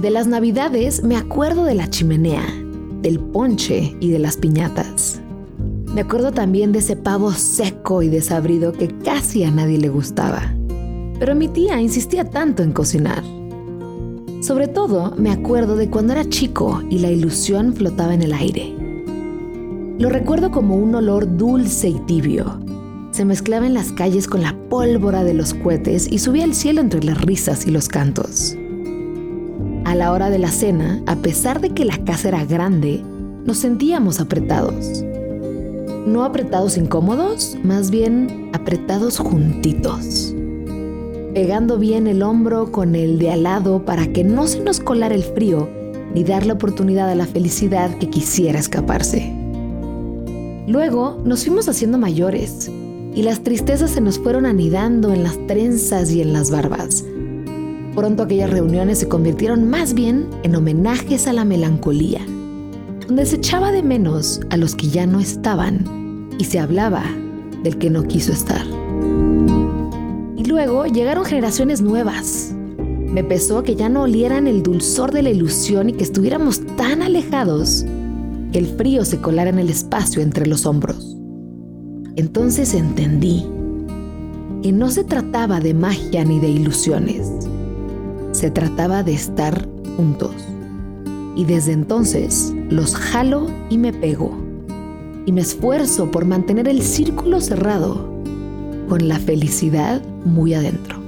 De las navidades me acuerdo de la chimenea, del ponche y de las piñatas. Me acuerdo también de ese pavo seco y desabrido que casi a nadie le gustaba. Pero mi tía insistía tanto en cocinar. Sobre todo me acuerdo de cuando era chico y la ilusión flotaba en el aire. Lo recuerdo como un olor dulce y tibio. Se mezclaba en las calles con la pólvora de los cohetes y subía al cielo entre las risas y los cantos. A la hora de la cena, a pesar de que la casa era grande, nos sentíamos apretados no apretados incómodos, más bien apretados juntitos. Pegando bien el hombro con el de al lado para que no se nos colara el frío ni dar la oportunidad a la felicidad que quisiera escaparse. Luego nos fuimos haciendo mayores y las tristezas se nos fueron anidando en las trenzas y en las barbas. Pronto aquellas reuniones se convirtieron más bien en homenajes a la melancolía donde se echaba de menos a los que ya no estaban y se hablaba del que no quiso estar. Y luego llegaron generaciones nuevas. Me pesó que ya no olieran el dulzor de la ilusión y que estuviéramos tan alejados que el frío se colara en el espacio entre los hombros. Entonces entendí que no se trataba de magia ni de ilusiones. Se trataba de estar juntos y desde entonces los jalo y me pego. Y me esfuerzo por mantener el círculo cerrado con la felicidad muy adentro.